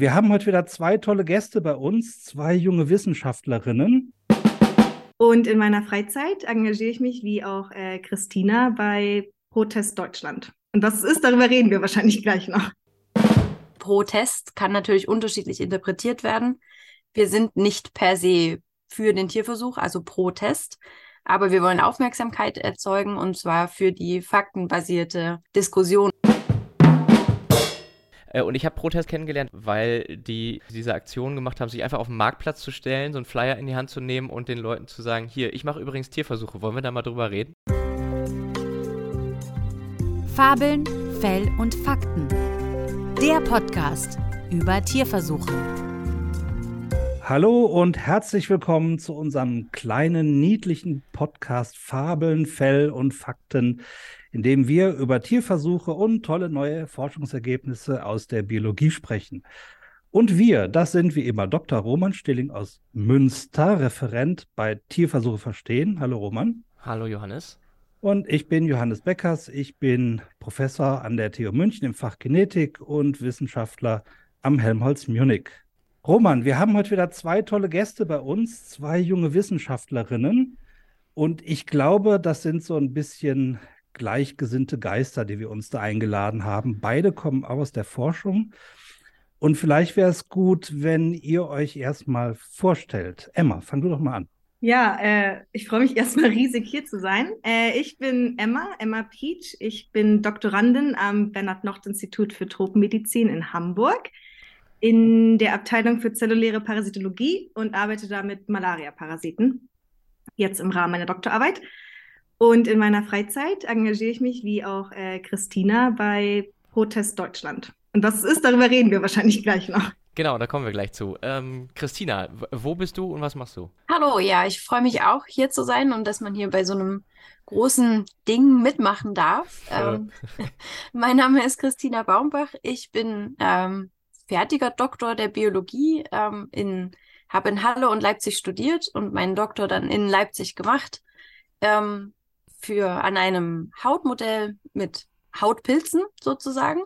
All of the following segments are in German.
Wir haben heute wieder zwei tolle Gäste bei uns, zwei junge Wissenschaftlerinnen. Und in meiner Freizeit engagiere ich mich wie auch äh, Christina bei Protest Deutschland. Und was es ist, darüber reden wir wahrscheinlich gleich noch. Protest kann natürlich unterschiedlich interpretiert werden. Wir sind nicht per se für den Tierversuch, also Protest, aber wir wollen Aufmerksamkeit erzeugen und zwar für die faktenbasierte Diskussion. Äh, und ich habe Protest kennengelernt, weil die diese Aktion gemacht haben, sich einfach auf den Marktplatz zu stellen, so einen Flyer in die Hand zu nehmen und den Leuten zu sagen, hier, ich mache übrigens Tierversuche, wollen wir da mal drüber reden? Fabeln, Fell und Fakten. Der Podcast über Tierversuche. Hallo und herzlich willkommen zu unserem kleinen, niedlichen Podcast Fabeln, Fell und Fakten, in dem wir über Tierversuche und tolle neue Forschungsergebnisse aus der Biologie sprechen. Und wir, das sind wie immer Dr. Roman Stilling aus Münster, Referent bei Tierversuche verstehen. Hallo Roman. Hallo Johannes. Und ich bin Johannes Beckers. Ich bin Professor an der TU München im Fach Genetik und Wissenschaftler am Helmholtz Munich. Roman, wir haben heute wieder zwei tolle Gäste bei uns, zwei junge Wissenschaftlerinnen. Und ich glaube, das sind so ein bisschen gleichgesinnte Geister, die wir uns da eingeladen haben. Beide kommen aus der Forschung. Und vielleicht wäre es gut, wenn ihr euch erstmal vorstellt. Emma, fang du doch mal an. Ja, äh, ich freue mich erstmal riesig hier zu sein. Äh, ich bin Emma, Emma Peach. Ich bin Doktorandin am Bernhard-Nocht-Institut für Tropenmedizin in Hamburg in der Abteilung für zelluläre Parasitologie und arbeite da mit Malaria-Parasiten. Jetzt im Rahmen meiner Doktorarbeit. Und in meiner Freizeit engagiere ich mich wie auch äh, Christina bei Protest Deutschland. Und was es ist, darüber reden wir wahrscheinlich gleich noch. Genau, da kommen wir gleich zu. Ähm, Christina, wo bist du und was machst du? Hallo, ja, ich freue mich auch hier zu sein und dass man hier bei so einem großen Ding mitmachen darf. Ähm, mein Name ist Christina Baumbach. Ich bin ähm, fertiger Doktor der Biologie, ähm, in, habe in Halle und Leipzig studiert und meinen Doktor dann in Leipzig gemacht. Ähm, für an einem Hautmodell mit Hautpilzen sozusagen.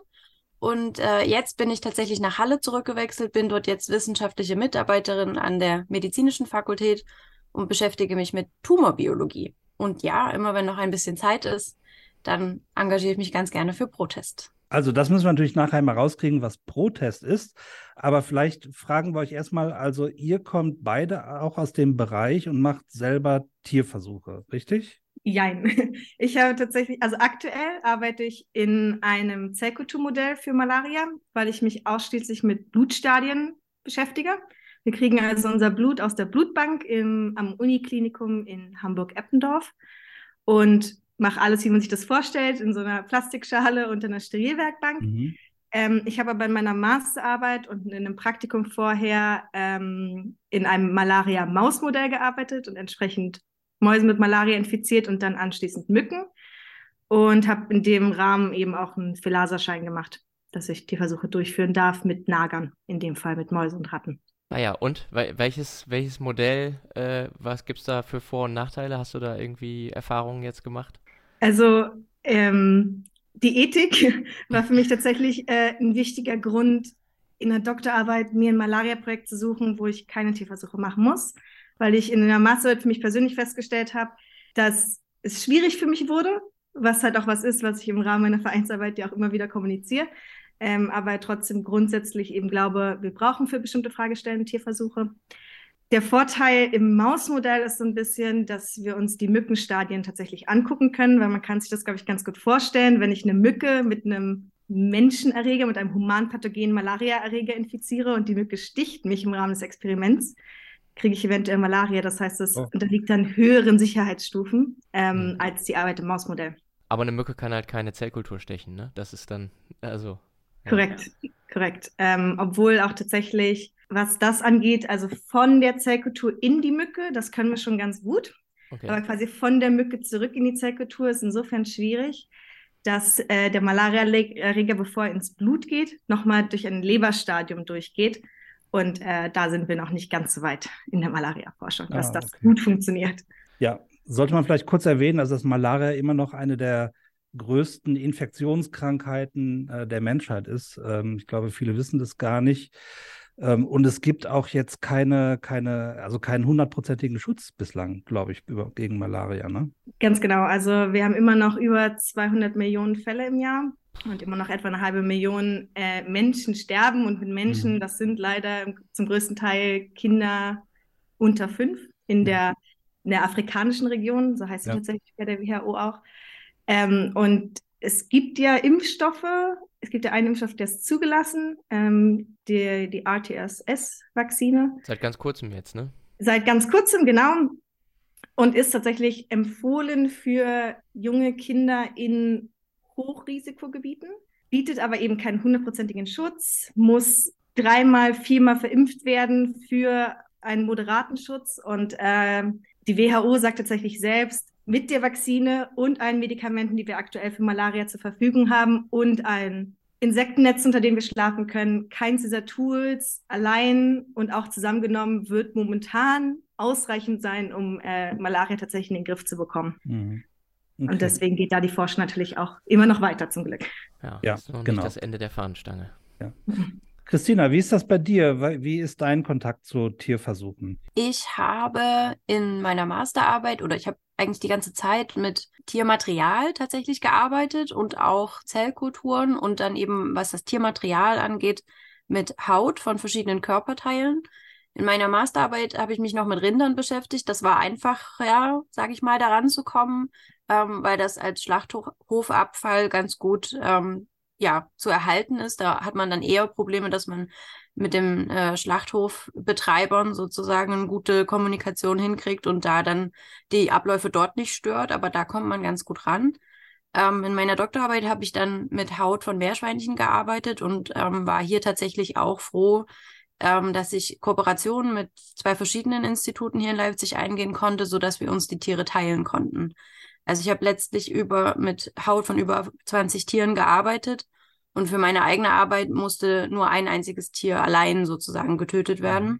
Und äh, jetzt bin ich tatsächlich nach Halle zurückgewechselt, bin dort jetzt wissenschaftliche Mitarbeiterin an der medizinischen Fakultät und beschäftige mich mit Tumorbiologie. Und ja, immer wenn noch ein bisschen Zeit ist, dann engagiere ich mich ganz gerne für Protest. Also das müssen wir natürlich nachher mal rauskriegen, was Protest ist. Aber vielleicht fragen wir euch erstmal, also ihr kommt beide auch aus dem Bereich und macht selber Tierversuche, richtig? Jein. Ich habe tatsächlich, also aktuell arbeite ich in einem Zellkulturmodell für Malaria, weil ich mich ausschließlich mit Blutstadien beschäftige. Wir kriegen also unser Blut aus der Blutbank im, am Uniklinikum in Hamburg-Eppendorf und mache alles, wie man sich das vorstellt, in so einer Plastikschale unter einer Sterilwerkbank. Mhm. Ähm, ich habe aber in meiner Masterarbeit und in einem Praktikum vorher ähm, in einem Malaria-Mausmodell gearbeitet und entsprechend Mäuse mit Malaria infiziert und dann anschließend Mücken. Und habe in dem Rahmen eben auch einen Philaserschein gemacht, dass ich die Versuche durchführen darf mit Nagern, in dem Fall mit Mäusen und Ratten. Naja, und welches, welches Modell, äh, was gibt es da für Vor- und Nachteile? Hast du da irgendwie Erfahrungen jetzt gemacht? Also ähm, die Ethik war für mich tatsächlich äh, ein wichtiger Grund, in der Doktorarbeit mir ein Malaria-Projekt zu suchen, wo ich keine Tierversuche machen muss weil ich in der Masterarbeit für mich persönlich festgestellt habe, dass es schwierig für mich wurde, was halt auch was ist, was ich im Rahmen meiner Vereinsarbeit ja auch immer wieder kommuniziere. Ähm, aber trotzdem grundsätzlich eben glaube, wir brauchen für bestimmte Fragestellen Tierversuche. Der Vorteil im Mausmodell ist so ein bisschen, dass wir uns die Mückenstadien tatsächlich angucken können, weil man kann sich das, glaube ich, ganz gut vorstellen, wenn ich eine Mücke mit einem Menschenerreger, mit einem humanpathogenen Malariaerreger infiziere und die Mücke sticht mich im Rahmen des Experiments, kriege ich eventuell Malaria. Das heißt, es oh. unterliegt dann höheren Sicherheitsstufen ähm, mhm. als die Arbeit im Mausmodell. Aber eine Mücke kann halt keine Zellkultur stechen, ne? Das ist dann, also. Ja. Korrekt, korrekt. Ähm, obwohl auch tatsächlich, was das angeht, also von der Zellkultur in die Mücke, das können wir schon ganz gut. Okay. Aber quasi von der Mücke zurück in die Zellkultur ist insofern schwierig, dass äh, der Malariaerreger, bevor er ins Blut geht, nochmal durch ein Leberstadium durchgeht und äh, da sind wir noch nicht ganz so weit in der Malaria-Forschung, dass ah, okay. das gut funktioniert. Ja, sollte man vielleicht kurz erwähnen, also dass Malaria immer noch eine der größten Infektionskrankheiten äh, der Menschheit ist. Ähm, ich glaube, viele wissen das gar nicht. Ähm, und es gibt auch jetzt keine, keine, also keinen hundertprozentigen Schutz bislang, glaube ich, über, gegen Malaria. Ne? Ganz genau. Also wir haben immer noch über 200 Millionen Fälle im Jahr und immer noch etwa eine halbe Million äh, Menschen sterben. Und mit Menschen, mhm. das sind leider zum größten Teil Kinder unter fünf in der, in der afrikanischen Region, so heißt ja. es tatsächlich bei der WHO auch. Ähm, und es gibt ja Impfstoffe. Es gibt ja einen Impfstoff, der ist zugelassen, ähm, die, die RTSS-Vakzine. Seit ganz kurzem jetzt, ne? Seit ganz kurzem, genau. Und ist tatsächlich empfohlen für junge Kinder in Hochrisikogebieten, bietet aber eben keinen hundertprozentigen Schutz, muss dreimal, viermal verimpft werden für einen moderaten Schutz. Und äh, die WHO sagt tatsächlich selbst, mit der Vakzine und allen Medikamenten, die wir aktuell für Malaria zur Verfügung haben und ein Insektennetz, unter dem wir schlafen können, keins dieser Tools allein und auch zusammengenommen wird momentan ausreichend sein, um äh, Malaria tatsächlich in den Griff zu bekommen. Mhm. Okay. Und deswegen geht da die Forschung natürlich auch immer noch weiter zum Glück. Ja, ja das ist noch genau. nicht das Ende der Fahnenstange. Ja. Christina, wie ist das bei dir? Wie ist dein Kontakt zu Tierversuchen? Ich habe in meiner Masterarbeit oder ich habe eigentlich die ganze Zeit mit Tiermaterial tatsächlich gearbeitet und auch Zellkulturen und dann eben, was das Tiermaterial angeht, mit Haut von verschiedenen Körperteilen. In meiner Masterarbeit habe ich mich noch mit Rindern beschäftigt. Das war einfach, ja, sage ich mal, daran zu kommen, ähm, weil das als Schlachthofabfall ganz gut ähm, ja, zu erhalten ist. Da hat man dann eher Probleme, dass man mit dem äh, Schlachthofbetreibern sozusagen eine gute Kommunikation hinkriegt und da dann die Abläufe dort nicht stört, aber da kommt man ganz gut ran. Ähm, in meiner Doktorarbeit habe ich dann mit Haut von Meerschweinchen gearbeitet und ähm, war hier tatsächlich auch froh, ähm, dass ich Kooperationen mit zwei verschiedenen Instituten hier in Leipzig eingehen konnte, so dass wir uns die Tiere teilen konnten. Also ich habe letztlich über mit Haut von über 20 Tieren gearbeitet und für meine eigene Arbeit musste nur ein einziges Tier allein sozusagen getötet werden. Mhm.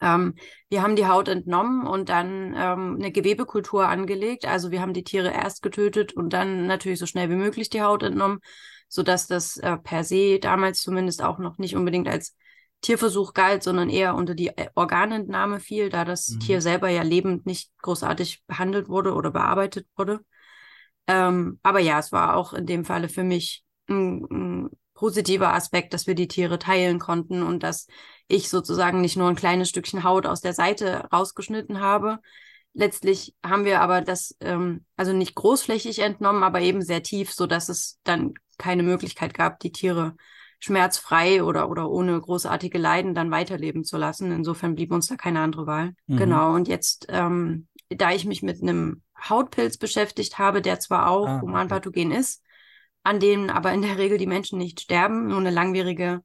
Ähm, wir haben die Haut entnommen und dann ähm, eine Gewebekultur angelegt. Also wir haben die Tiere erst getötet und dann natürlich so schnell wie möglich die Haut entnommen, sodass das äh, per se damals zumindest auch noch nicht unbedingt als Tierversuch galt, sondern eher unter die äh, Organentnahme fiel, da das mhm. Tier selber ja lebend nicht großartig behandelt wurde oder bearbeitet wurde. Ähm, aber ja, es war auch in dem Falle für mich ein, ein positiver Aspekt, dass wir die Tiere teilen konnten und dass ich sozusagen nicht nur ein kleines Stückchen Haut aus der Seite rausgeschnitten habe. Letztlich haben wir aber das, ähm, also nicht großflächig entnommen, aber eben sehr tief, so dass es dann keine Möglichkeit gab, die Tiere schmerzfrei oder, oder ohne großartige Leiden dann weiterleben zu lassen. Insofern blieb uns da keine andere Wahl. Mhm. Genau. Und jetzt, ähm, da ich mich mit einem Hautpilz beschäftigt habe, der zwar auch ah, humanpathogen okay. ist, an dem aber in der Regel die Menschen nicht sterben, nur eine langwierige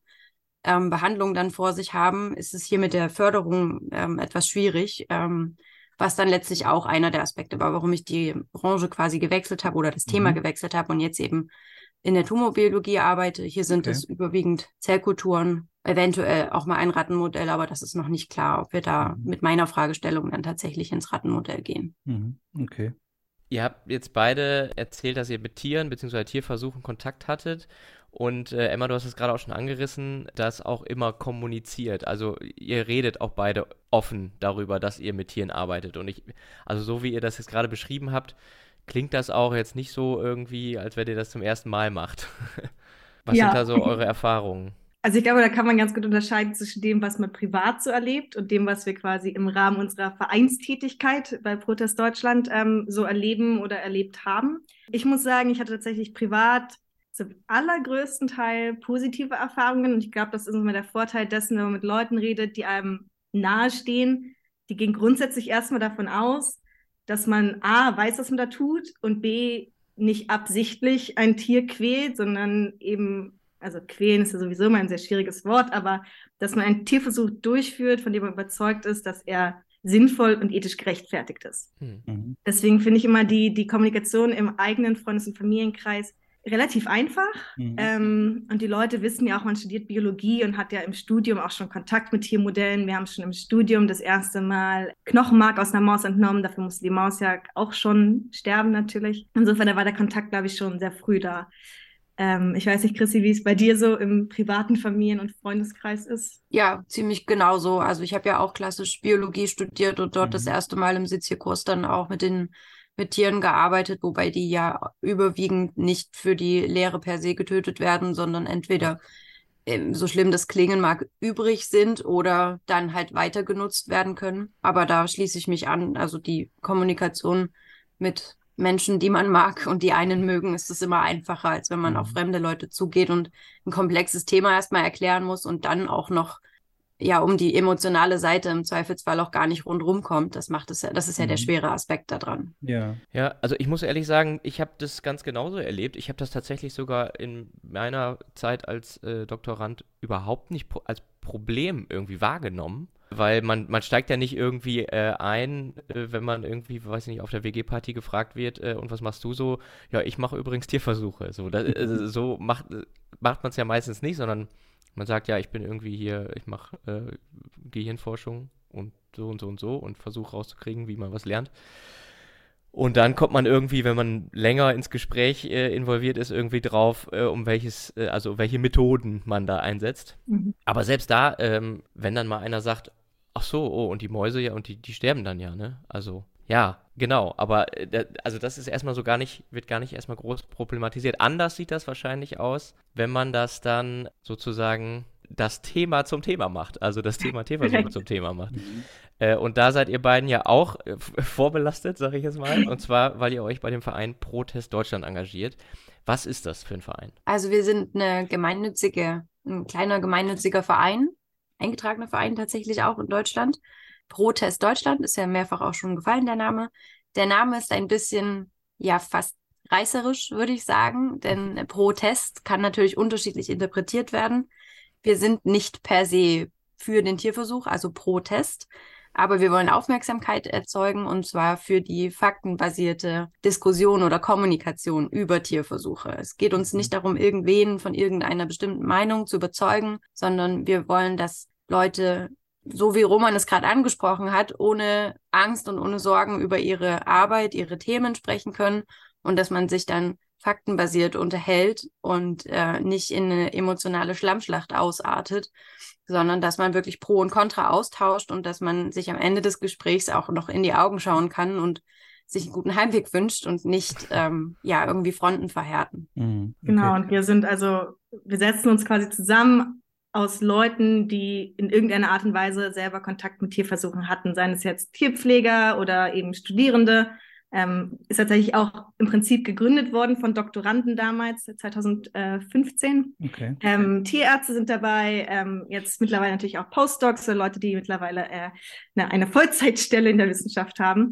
ähm, Behandlung dann vor sich haben, ist es hier mit der Förderung ähm, etwas schwierig, ähm, was dann letztlich auch einer der Aspekte war, warum ich die Branche quasi gewechselt habe oder das mhm. Thema gewechselt habe und jetzt eben in der Tumorbiologie arbeite. Hier sind okay. es überwiegend Zellkulturen, eventuell auch mal ein Rattenmodell, aber das ist noch nicht klar, ob wir da mhm. mit meiner Fragestellung dann tatsächlich ins Rattenmodell gehen. Mhm. Okay. Ihr habt jetzt beide erzählt, dass ihr mit Tieren bzw. Tierversuchen Kontakt hattet. Und äh, Emma, du hast es gerade auch schon angerissen, dass auch immer kommuniziert. Also ihr redet auch beide offen darüber, dass ihr mit Tieren arbeitet. Und ich, also so wie ihr das jetzt gerade beschrieben habt, klingt das auch jetzt nicht so irgendwie, als wenn ihr das zum ersten Mal macht. Was ja. sind da so eure Erfahrungen? Also ich glaube, da kann man ganz gut unterscheiden zwischen dem, was man privat so erlebt und dem, was wir quasi im Rahmen unserer Vereinstätigkeit bei Protest Deutschland ähm, so erleben oder erlebt haben. Ich muss sagen, ich hatte tatsächlich privat zum allergrößten Teil positive Erfahrungen und ich glaube, das ist immer der Vorteil dessen, wenn man mit Leuten redet, die einem nahestehen. Die gehen grundsätzlich erstmal davon aus, dass man A, weiß, was man da tut und B, nicht absichtlich ein Tier quält, sondern eben, also quälen ist ja sowieso immer ein sehr schwieriges Wort, aber dass man einen Tierversuch durchführt, von dem man überzeugt ist, dass er sinnvoll und ethisch gerechtfertigt ist. Hm. Mhm. Deswegen finde ich immer die, die Kommunikation im eigenen Freundes- und Familienkreis relativ einfach. Mhm. Ähm, und die Leute wissen ja auch, man studiert Biologie und hat ja im Studium auch schon Kontakt mit Tiermodellen. Wir haben schon im Studium das erste Mal Knochenmark aus einer Maus entnommen. Dafür musste die Maus ja auch schon sterben natürlich. Insofern da war der Kontakt, glaube ich, schon sehr früh da. Ähm, ich weiß nicht, Chrissy, wie es bei dir so im privaten Familien- und Freundeskreis ist. Ja, ziemlich genauso. Also ich habe ja auch klassisch Biologie studiert und dort mhm. das erste Mal im Sitzierkurs dann auch mit den mit Tieren gearbeitet, wobei die ja überwiegend nicht für die Lehre per se getötet werden, sondern entweder ähm, so schlimm das klingen mag, übrig sind oder dann halt weiter genutzt werden können. Aber da schließe ich mich an. Also die Kommunikation mit Menschen, die man mag und die einen mögen, ist es immer einfacher, als wenn man mhm. auf fremde Leute zugeht und ein komplexes Thema erstmal erklären muss und dann auch noch ja um die emotionale Seite im Zweifelsfall auch gar nicht rundrum kommt. Das macht es ja, das ist ja mhm. der schwere Aspekt daran. Ja. Ja, also ich muss ehrlich sagen, ich habe das ganz genauso erlebt. Ich habe das tatsächlich sogar in meiner Zeit als äh, Doktorand überhaupt nicht als Problem irgendwie wahrgenommen. Weil man, man steigt ja nicht irgendwie äh, ein, äh, wenn man irgendwie, weiß ich nicht, auf der WG-Party gefragt wird, äh, und was machst du so? Ja, ich mache übrigens Tierversuche. So, das, äh, so macht, macht man es ja meistens nicht, sondern man sagt, ja, ich bin irgendwie hier, ich mache äh, Gehirnforschung und so und so und so und versuche rauszukriegen, wie man was lernt. Und dann kommt man irgendwie, wenn man länger ins Gespräch äh, involviert ist, irgendwie drauf, äh, um welches, äh, also welche Methoden man da einsetzt. Mhm. Aber selbst da, ähm, wenn dann mal einer sagt, ach so, oh, und die Mäuse ja, und die, die sterben dann ja, ne? Also, ja, genau. Aber äh, also das ist erstmal so gar nicht, wird gar nicht erstmal groß problematisiert. Anders sieht das wahrscheinlich aus, wenn man das dann sozusagen das Thema zum Thema macht, also das Thema Tierversuche zum Thema macht. Mhm. Äh, und da seid ihr beiden ja auch äh, vorbelastet, sage ich jetzt mal. Und zwar, weil ihr euch bei dem Verein Protest Deutschland engagiert. Was ist das für ein Verein? Also wir sind eine gemeinnützige, ein kleiner gemeinnütziger Verein, eingetragener Verein tatsächlich auch in Deutschland. Protest Deutschland ist ja mehrfach auch schon gefallen, der Name. Der Name ist ein bisschen, ja, fast reißerisch, würde ich sagen, denn Protest kann natürlich unterschiedlich interpretiert werden. Wir sind nicht per se für den Tierversuch, also Protest, aber wir wollen Aufmerksamkeit erzeugen und zwar für die faktenbasierte Diskussion oder Kommunikation über Tierversuche. Es geht uns nicht darum, irgendwen von irgendeiner bestimmten Meinung zu überzeugen, sondern wir wollen, dass Leute, so wie Roman es gerade angesprochen hat, ohne Angst und ohne Sorgen über ihre Arbeit, ihre Themen sprechen können und dass man sich dann faktenbasiert unterhält und äh, nicht in eine emotionale Schlammschlacht ausartet, sondern dass man wirklich Pro und Contra austauscht und dass man sich am Ende des Gesprächs auch noch in die Augen schauen kann und sich einen guten Heimweg wünscht und nicht ähm, ja irgendwie Fronten verhärten. Mhm, okay. Genau, und wir sind also, wir setzen uns quasi zusammen aus Leuten, die in irgendeiner Art und Weise selber Kontakt mit Tierversuchen hatten, seien es jetzt Tierpfleger oder eben Studierende ähm, ist tatsächlich auch im Prinzip gegründet worden von Doktoranden damals, 2015. Okay. Ähm, Tierärzte sind dabei, ähm, jetzt mittlerweile natürlich auch Postdocs, so Leute, die mittlerweile äh, eine, eine Vollzeitstelle in der Wissenschaft haben.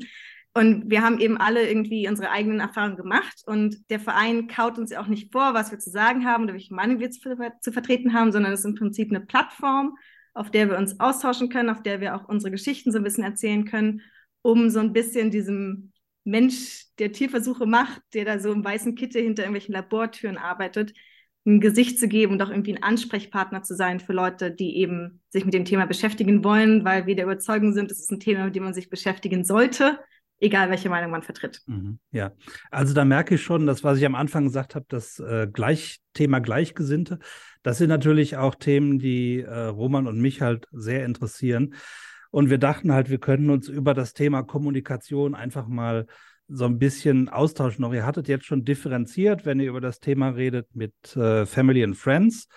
Und wir haben eben alle irgendwie unsere eigenen Erfahrungen gemacht. Und der Verein kaut uns ja auch nicht vor, was wir zu sagen haben oder welche Meinung wir zu, zu vertreten haben, sondern es ist im Prinzip eine Plattform, auf der wir uns austauschen können, auf der wir auch unsere Geschichten so ein bisschen erzählen können, um so ein bisschen diesem Mensch, der Tierversuche macht, der da so im weißen Kittel hinter irgendwelchen Labortüren arbeitet, ein Gesicht zu geben und auch irgendwie ein Ansprechpartner zu sein für Leute, die eben sich mit dem Thema beschäftigen wollen, weil wir der Überzeugung sind, es ist ein Thema, mit dem man sich beschäftigen sollte, egal welche Meinung man vertritt. Mhm, ja, also da merke ich schon, das, was ich am Anfang gesagt habe, das äh, Gleich Thema Gleichgesinnte, das sind natürlich auch Themen, die äh, Roman und mich halt sehr interessieren. Und wir dachten halt, wir könnten uns über das Thema Kommunikation einfach mal so ein bisschen austauschen. Noch ihr hattet jetzt schon differenziert, wenn ihr über das Thema redet mit äh, Family and Friends,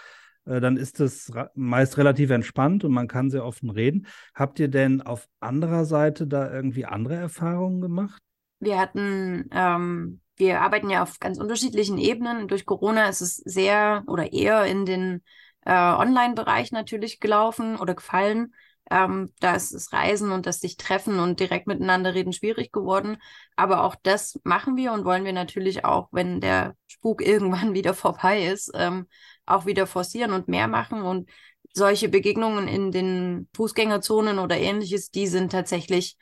dann ist es meist relativ entspannt und man kann sehr offen reden. Habt ihr denn auf anderer Seite da irgendwie andere Erfahrungen gemacht? Wir hatten, ähm, wir arbeiten ja auf ganz unterschiedlichen Ebenen. Durch Corona ist es sehr oder eher in den äh, Online-Bereich natürlich gelaufen oder gefallen. Ähm, da ist das Reisen und das sich treffen und direkt miteinander reden schwierig geworden. Aber auch das machen wir und wollen wir natürlich auch, wenn der Spuk irgendwann wieder vorbei ist, ähm, auch wieder forcieren und mehr machen. Und solche Begegnungen in den Fußgängerzonen oder ähnliches, die sind tatsächlich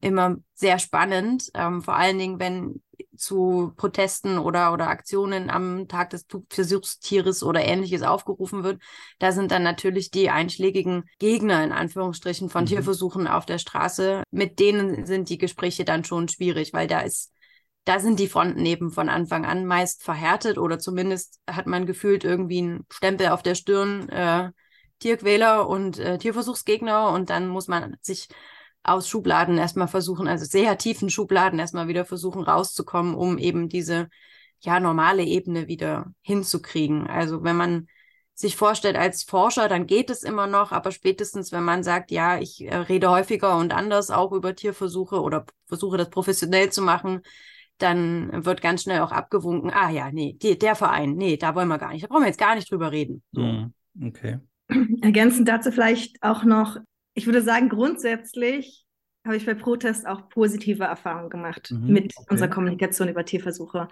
immer sehr spannend, ähm, vor allen Dingen, wenn zu Protesten oder, oder Aktionen am Tag des Versuchstieres oder ähnliches aufgerufen wird. Da sind dann natürlich die einschlägigen Gegner in Anführungsstrichen von mhm. Tierversuchen auf der Straße. Mit denen sind die Gespräche dann schon schwierig, weil da ist da sind die Fronten eben von Anfang an meist verhärtet oder zumindest hat man gefühlt irgendwie einen Stempel auf der Stirn, äh, Tierquäler und äh, Tierversuchsgegner und dann muss man sich aus Schubladen erstmal versuchen, also sehr tiefen Schubladen erstmal wieder versuchen rauszukommen, um eben diese ja normale Ebene wieder hinzukriegen. Also wenn man sich vorstellt als Forscher, dann geht es immer noch, aber spätestens, wenn man sagt, ja, ich äh, rede häufiger und anders auch über Tierversuche oder versuche das professionell zu machen, dann wird ganz schnell auch abgewunken, ah ja, nee, die, der Verein, nee, da wollen wir gar nicht, da brauchen wir jetzt gar nicht drüber reden. So. Mhm. Okay. Ergänzend dazu vielleicht auch noch, ich würde sagen, grundsätzlich habe ich bei Protest auch positive Erfahrungen gemacht mhm, mit okay. unserer Kommunikation über Tierversuche,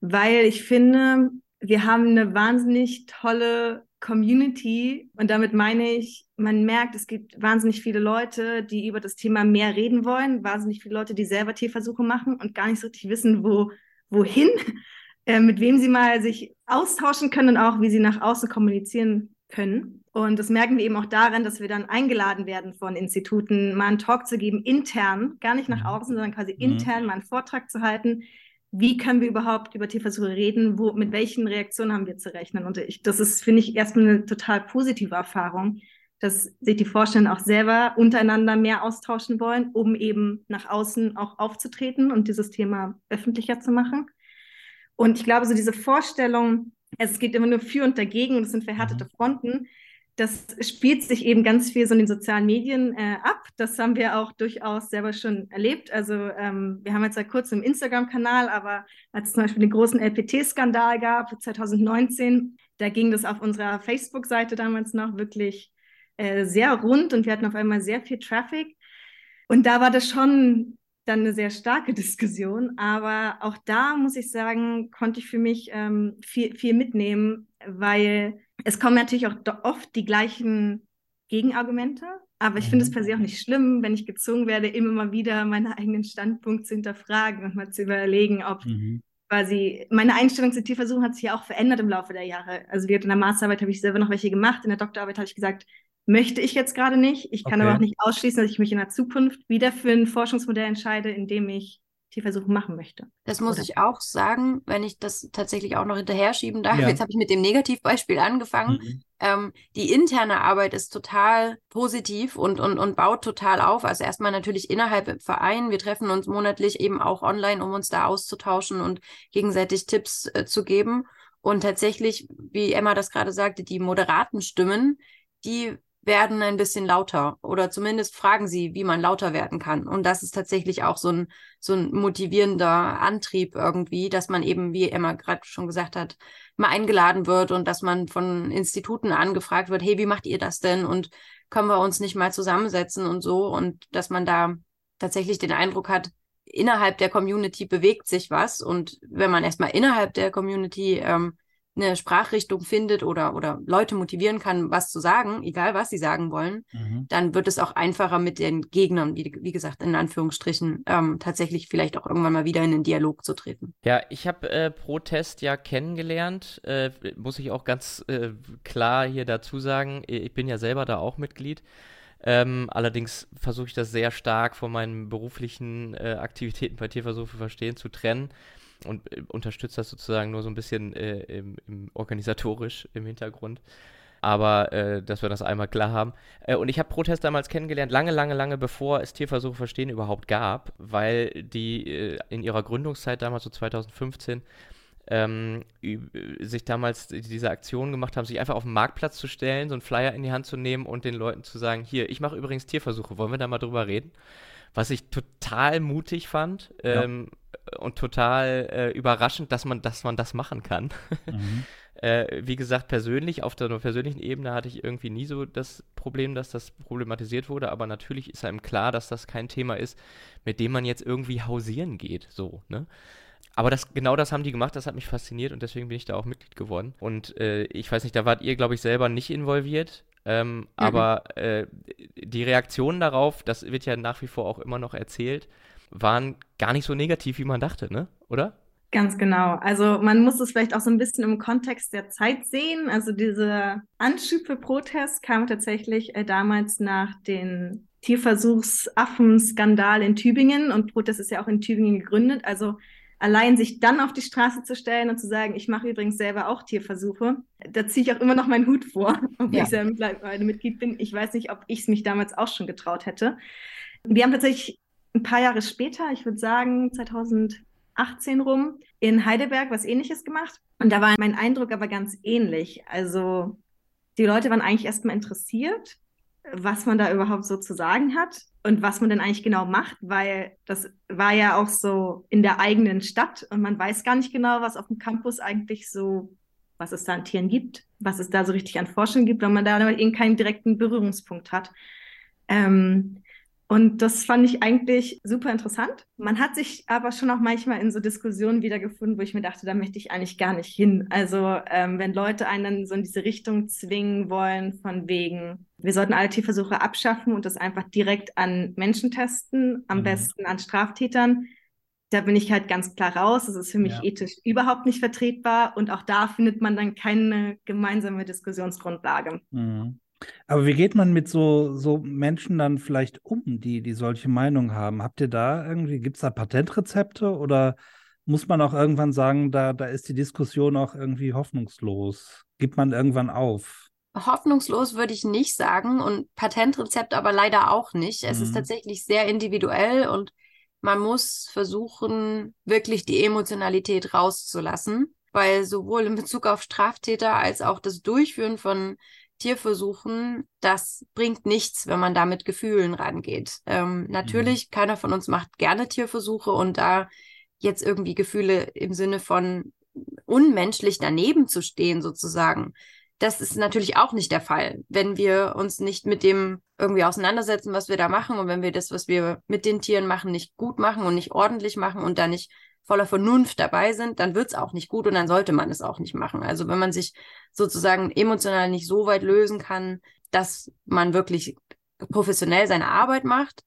weil ich finde, wir haben eine wahnsinnig tolle Community und damit meine ich, man merkt, es gibt wahnsinnig viele Leute, die über das Thema mehr reden wollen, wahnsinnig viele Leute, die selber Tierversuche machen und gar nicht so richtig wissen, wo, wohin, äh, mit wem sie mal sich austauschen können und auch, wie sie nach außen kommunizieren können. Und das merken wir eben auch daran, dass wir dann eingeladen werden von Instituten, mal einen Talk zu geben, intern, gar nicht nach mhm. außen, sondern quasi mhm. intern mal einen Vortrag zu halten. Wie können wir überhaupt über Tierversuche reden? Wo, mit welchen Reaktionen haben wir zu rechnen? Und ich, das ist, finde ich, erstmal eine total positive Erfahrung, dass sich die Vorstände auch selber untereinander mehr austauschen wollen, um eben nach außen auch aufzutreten und dieses Thema öffentlicher zu machen. Und ich glaube, so diese Vorstellung, es geht immer nur für und dagegen und es sind verhärtete mhm. Fronten. Das spielt sich eben ganz viel so in den sozialen Medien äh, ab. Das haben wir auch durchaus selber schon erlebt. Also ähm, wir haben jetzt seit kurzem einen Instagram-Kanal, aber als es zum Beispiel den großen LPT-Skandal gab, 2019, da ging das auf unserer Facebook-Seite damals noch wirklich äh, sehr rund und wir hatten auf einmal sehr viel Traffic. Und da war das schon dann eine sehr starke Diskussion. Aber auch da muss ich sagen, konnte ich für mich ähm, viel, viel mitnehmen, weil es kommen natürlich auch oft die gleichen Gegenargumente. Aber ich finde es mhm. per se auch nicht schlimm, wenn ich gezwungen werde, immer mal wieder meinen eigenen Standpunkt zu hinterfragen und mal zu überlegen, ob mhm. quasi meine Einstellung zu Tierversuchen hat sich ja auch verändert im Laufe der Jahre. Also in der Masterarbeit habe ich selber noch welche gemacht, in der Doktorarbeit habe ich gesagt, möchte ich jetzt gerade nicht. Ich kann okay. aber auch nicht ausschließen, dass ich mich in der Zukunft wieder für ein Forschungsmodell entscheide, in dem ich Tierversuche machen möchte. Das muss Oder? ich auch sagen, wenn ich das tatsächlich auch noch hinterher schieben darf. Ja. Jetzt habe ich mit dem Negativbeispiel angefangen. Mhm. Ähm, die interne Arbeit ist total positiv und, und, und baut total auf. Also erstmal natürlich innerhalb im Verein. Wir treffen uns monatlich eben auch online, um uns da auszutauschen und gegenseitig Tipps äh, zu geben. Und tatsächlich, wie Emma das gerade sagte, die moderaten Stimmen, die werden ein bisschen lauter oder zumindest fragen sie, wie man lauter werden kann. Und das ist tatsächlich auch so ein, so ein motivierender Antrieb irgendwie, dass man eben, wie Emma gerade schon gesagt hat, mal eingeladen wird und dass man von Instituten angefragt wird, hey, wie macht ihr das denn? Und können wir uns nicht mal zusammensetzen und so? Und dass man da tatsächlich den Eindruck hat, innerhalb der Community bewegt sich was. Und wenn man erstmal innerhalb der Community ähm, eine Sprachrichtung findet oder, oder Leute motivieren kann, was zu sagen, egal was sie sagen wollen, mhm. dann wird es auch einfacher mit den Gegnern, wie, wie gesagt, in Anführungsstrichen, ähm, tatsächlich vielleicht auch irgendwann mal wieder in den Dialog zu treten. Ja, ich habe äh, Protest ja kennengelernt, äh, muss ich auch ganz äh, klar hier dazu sagen. Ich bin ja selber da auch Mitglied. Ähm, allerdings versuche ich das sehr stark von meinen beruflichen äh, Aktivitäten bei Tierversuche verstehen zu trennen und äh, unterstützt das sozusagen nur so ein bisschen äh, im, im organisatorisch im Hintergrund. Aber äh, dass wir das einmal klar haben. Äh, und ich habe Protest damals kennengelernt, lange, lange, lange bevor es Tierversuche verstehen überhaupt gab, weil die äh, in ihrer Gründungszeit damals, so 2015, ähm, sich damals diese Aktion gemacht haben, sich einfach auf den Marktplatz zu stellen, so einen Flyer in die Hand zu nehmen und den Leuten zu sagen, hier, ich mache übrigens Tierversuche, wollen wir da mal drüber reden? Was ich total mutig fand. Ähm, ja und total äh, überraschend, dass man, dass man das machen kann. Mhm. äh, wie gesagt, persönlich, auf der persönlichen Ebene hatte ich irgendwie nie so das Problem, dass das problematisiert wurde, aber natürlich ist einem klar, dass das kein Thema ist, mit dem man jetzt irgendwie hausieren geht, so, ne? Aber das, genau das haben die gemacht, das hat mich fasziniert und deswegen bin ich da auch Mitglied geworden. Und äh, ich weiß nicht, da wart ihr, glaube ich, selber nicht involviert, Ähm, mhm. Aber äh, die Reaktionen darauf, das wird ja nach wie vor auch immer noch erzählt, waren gar nicht so negativ, wie man dachte, ne? Oder? Ganz genau. Also man muss es vielleicht auch so ein bisschen im Kontext der Zeit sehen. Also diese Anschub für Protest kam tatsächlich äh, damals nach den Tierversuchsaffen-Skandal in Tübingen und Protest ist ja auch in Tübingen gegründet. Also allein sich dann auf die Straße zu stellen und zu sagen, ich mache übrigens selber auch Tierversuche, da ziehe ich auch immer noch meinen Hut vor, obwohl ja. ich selber mittlerweile Mitglied bin. Ich weiß nicht, ob ich es mich damals auch schon getraut hätte. Wir haben tatsächlich ein paar Jahre später, ich würde sagen 2018 rum, in Heidelberg was ähnliches gemacht. Und da war mein Eindruck aber ganz ähnlich. Also die Leute waren eigentlich erstmal interessiert, was man da überhaupt so zu sagen hat und was man denn eigentlich genau macht, weil das war ja auch so in der eigenen Stadt und man weiß gar nicht genau, was auf dem Campus eigentlich so, was es da an Tieren gibt, was es da so richtig an Forschung gibt, weil man da eben keinen direkten Berührungspunkt hat. Ähm, und das fand ich eigentlich super interessant. Man hat sich aber schon auch manchmal in so Diskussionen wiedergefunden, wo ich mir dachte, da möchte ich eigentlich gar nicht hin. Also ähm, wenn Leute einen so in diese Richtung zwingen wollen, von wegen, wir sollten alle Tierversuche abschaffen und das einfach direkt an Menschen testen, am mhm. besten an Straftätern, da bin ich halt ganz klar raus. Das ist für mich ja. ethisch überhaupt nicht vertretbar und auch da findet man dann keine gemeinsame Diskussionsgrundlage. Mhm. Aber wie geht man mit so, so Menschen dann vielleicht um, die, die solche Meinungen haben? Habt ihr da irgendwie, gibt es da Patentrezepte oder muss man auch irgendwann sagen, da, da ist die Diskussion auch irgendwie hoffnungslos? Gibt man irgendwann auf? Hoffnungslos würde ich nicht sagen und Patentrezept aber leider auch nicht. Es mhm. ist tatsächlich sehr individuell und man muss versuchen, wirklich die Emotionalität rauszulassen, weil sowohl in Bezug auf Straftäter als auch das Durchführen von Tierversuchen, das bringt nichts, wenn man da mit Gefühlen rangeht. Ähm, natürlich, mhm. keiner von uns macht gerne Tierversuche und da jetzt irgendwie Gefühle im Sinne von unmenschlich daneben zu stehen, sozusagen. Das ist natürlich auch nicht der Fall, wenn wir uns nicht mit dem irgendwie auseinandersetzen, was wir da machen und wenn wir das, was wir mit den Tieren machen, nicht gut machen und nicht ordentlich machen und da nicht voller Vernunft dabei sind, dann wird es auch nicht gut und dann sollte man es auch nicht machen. Also wenn man sich sozusagen emotional nicht so weit lösen kann, dass man wirklich professionell seine Arbeit macht,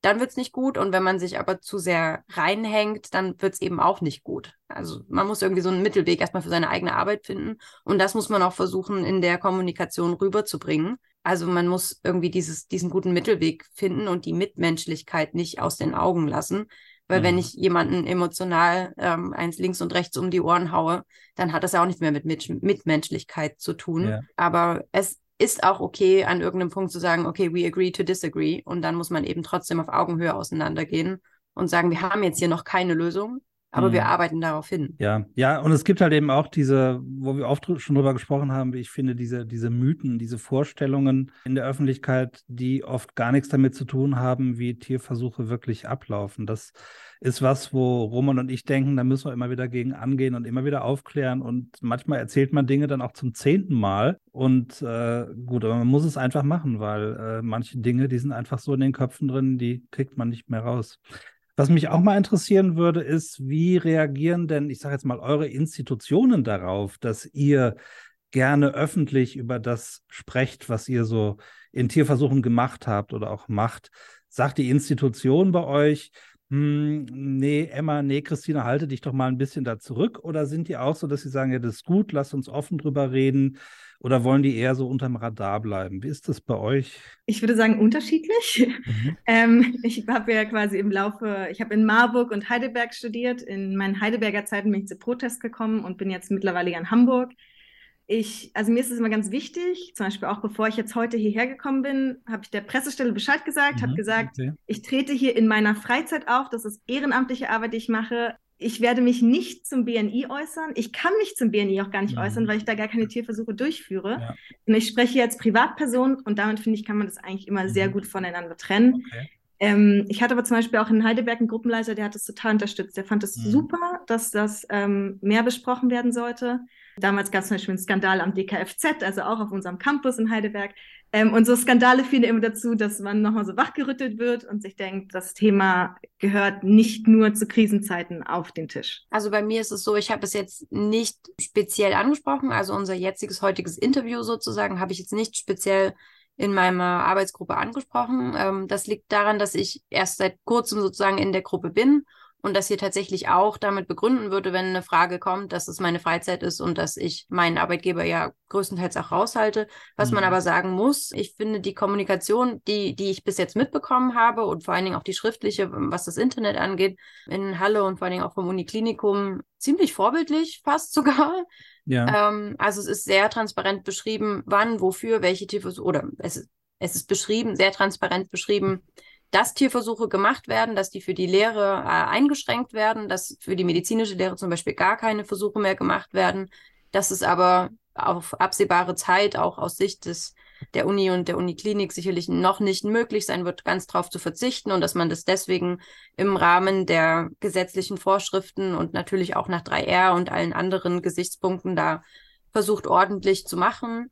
dann wird es nicht gut. Und wenn man sich aber zu sehr reinhängt, dann wird es eben auch nicht gut. Also man muss irgendwie so einen Mittelweg erstmal für seine eigene Arbeit finden. Und das muss man auch versuchen, in der Kommunikation rüberzubringen. Also man muss irgendwie dieses, diesen guten Mittelweg finden und die Mitmenschlichkeit nicht aus den Augen lassen. Weil mhm. wenn ich jemanden emotional ähm, eins links und rechts um die Ohren haue, dann hat das ja auch nicht mehr mit, mit Mitmenschlichkeit zu tun. Ja. Aber es ist auch okay, an irgendeinem Punkt zu sagen, okay, we agree to disagree. Und dann muss man eben trotzdem auf Augenhöhe auseinandergehen und sagen, wir haben jetzt hier noch keine Lösung. Aber mhm. wir arbeiten darauf hin. Ja, ja, und es gibt halt eben auch diese, wo wir oft schon drüber gesprochen haben, wie ich finde, diese, diese Mythen, diese Vorstellungen in der Öffentlichkeit, die oft gar nichts damit zu tun haben, wie Tierversuche wirklich ablaufen. Das ist was, wo Roman und ich denken, da müssen wir immer wieder gegen angehen und immer wieder aufklären. Und manchmal erzählt man Dinge dann auch zum zehnten Mal. Und äh, gut, aber man muss es einfach machen, weil äh, manche Dinge, die sind einfach so in den Köpfen drin, die kriegt man nicht mehr raus. Was mich auch mal interessieren würde, ist, wie reagieren denn, ich sage jetzt mal, eure Institutionen darauf, dass ihr gerne öffentlich über das sprecht, was ihr so in Tierversuchen gemacht habt oder auch macht? Sagt die Institution bei euch, hm, nee, Emma, nee, Christina, halte dich doch mal ein bisschen da zurück? Oder sind die auch so, dass sie sagen, ja, das ist gut, lass uns offen drüber reden? Oder wollen die eher so unterm Radar bleiben? Wie ist das bei euch? Ich würde sagen, unterschiedlich. Mhm. Ähm, ich habe ja quasi im Laufe, ich habe in Marburg und Heidelberg studiert. In meinen Heidelberger Zeiten bin ich zu Protest gekommen und bin jetzt mittlerweile in Hamburg. Ich, also mir ist es immer ganz wichtig, zum Beispiel auch bevor ich jetzt heute hierher gekommen bin, habe ich der Pressestelle Bescheid gesagt, mhm, habe gesagt, okay. ich trete hier in meiner Freizeit auf, das ist ehrenamtliche Arbeit, die ich mache ich werde mich nicht zum BNI äußern. Ich kann mich zum BNI auch gar nicht ja. äußern, weil ich da gar keine Tierversuche durchführe. Ja. Und ich spreche jetzt Privatperson und damit finde ich, kann man das eigentlich immer mhm. sehr gut voneinander trennen. Okay. Ähm, ich hatte aber zum Beispiel auch in Heidelberg einen Gruppenleiter, der hat das total unterstützt. Der fand es mhm. super, dass das ähm, mehr besprochen werden sollte. Damals gab es zum Beispiel einen Skandal am DKFZ, also auch auf unserem Campus in Heidelberg. Ähm, und so Skandale führen immer dazu, dass man nochmal so wachgerüttelt wird und sich denkt, das Thema gehört nicht nur zu Krisenzeiten auf den Tisch. Also bei mir ist es so, ich habe es jetzt nicht speziell angesprochen, also unser jetziges heutiges Interview sozusagen habe ich jetzt nicht speziell in meiner Arbeitsgruppe angesprochen. Ähm, das liegt daran, dass ich erst seit kurzem sozusagen in der Gruppe bin und das hier tatsächlich auch damit begründen würde, wenn eine Frage kommt, dass es meine Freizeit ist und dass ich meinen Arbeitgeber ja größtenteils auch raushalte. Was mhm. man aber sagen muss, ich finde die Kommunikation, die, die ich bis jetzt mitbekommen habe und vor allen Dingen auch die schriftliche, was das Internet angeht, in Halle und vor allen Dingen auch vom Uniklinikum ziemlich vorbildlich fast sogar. Ja. Ähm, also es ist sehr transparent beschrieben, wann, wofür, welche Tierversuche, oder es, es ist beschrieben, sehr transparent beschrieben, dass Tierversuche gemacht werden, dass die für die Lehre äh, eingeschränkt werden, dass für die medizinische Lehre zum Beispiel gar keine Versuche mehr gemacht werden, dass es aber auf absehbare Zeit auch aus Sicht des der Uni und der Uniklinik sicherlich noch nicht möglich sein wird, ganz drauf zu verzichten und dass man das deswegen im Rahmen der gesetzlichen Vorschriften und natürlich auch nach 3R und allen anderen Gesichtspunkten da versucht ordentlich zu machen.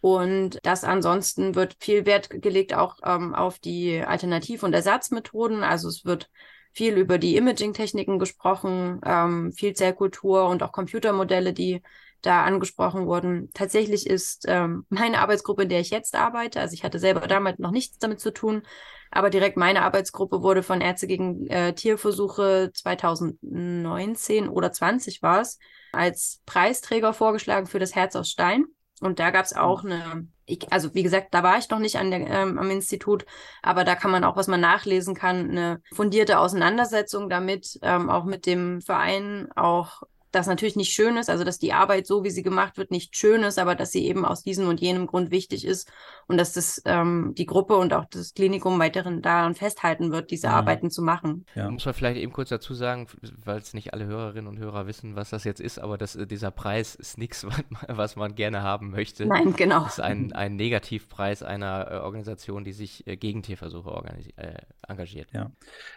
Und das ansonsten wird viel Wert gelegt auch ähm, auf die Alternativ- und Ersatzmethoden. Also es wird viel über die Imaging-Techniken gesprochen, ähm, viel Zellkultur und auch Computermodelle, die da angesprochen wurden. Tatsächlich ist ähm, meine Arbeitsgruppe, in der ich jetzt arbeite, also ich hatte selber damals noch nichts damit zu tun, aber direkt meine Arbeitsgruppe wurde von Ärzte gegen äh, Tierversuche 2019 oder 20 war es, als Preisträger vorgeschlagen für das Herz aus Stein. Und da gab es auch eine, ich, also wie gesagt, da war ich noch nicht an der, ähm, am Institut, aber da kann man auch, was man nachlesen kann, eine fundierte Auseinandersetzung damit, ähm, auch mit dem Verein, auch das natürlich nicht schön ist, also dass die Arbeit so, wie sie gemacht wird, nicht schön ist, aber dass sie eben aus diesem und jenem Grund wichtig ist und dass das ähm, die Gruppe und auch das Klinikum weiterhin daran festhalten wird, diese mhm. Arbeiten zu machen. Ja. Muss man vielleicht eben kurz dazu sagen, weil es nicht alle Hörerinnen und Hörer wissen, was das jetzt ist, aber das, äh, dieser Preis ist nichts, was man gerne haben möchte. Nein, genau. Das ist ein, ein Negativpreis einer äh, Organisation, die sich äh, gegen Tierversuche äh, engagiert. Ja.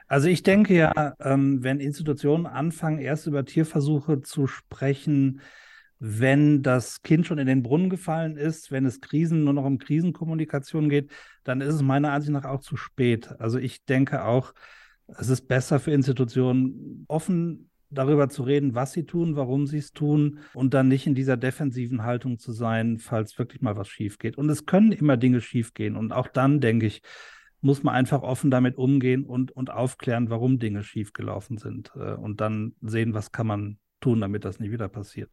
Also ich denke ja, ähm, wenn Institutionen anfangen, erst über Tierversuche zu sprechen, wenn das Kind schon in den Brunnen gefallen ist, wenn es Krisen nur noch um Krisenkommunikation geht, dann ist es meiner Ansicht nach auch zu spät. Also ich denke auch, es ist besser für Institutionen, offen darüber zu reden, was sie tun, warum sie es tun und dann nicht in dieser defensiven Haltung zu sein, falls wirklich mal was schief geht. Und es können immer Dinge schief gehen. Und auch dann, denke ich, muss man einfach offen damit umgehen und, und aufklären, warum Dinge schiefgelaufen sind. Äh, und dann sehen, was kann man tun, damit das nicht wieder passiert.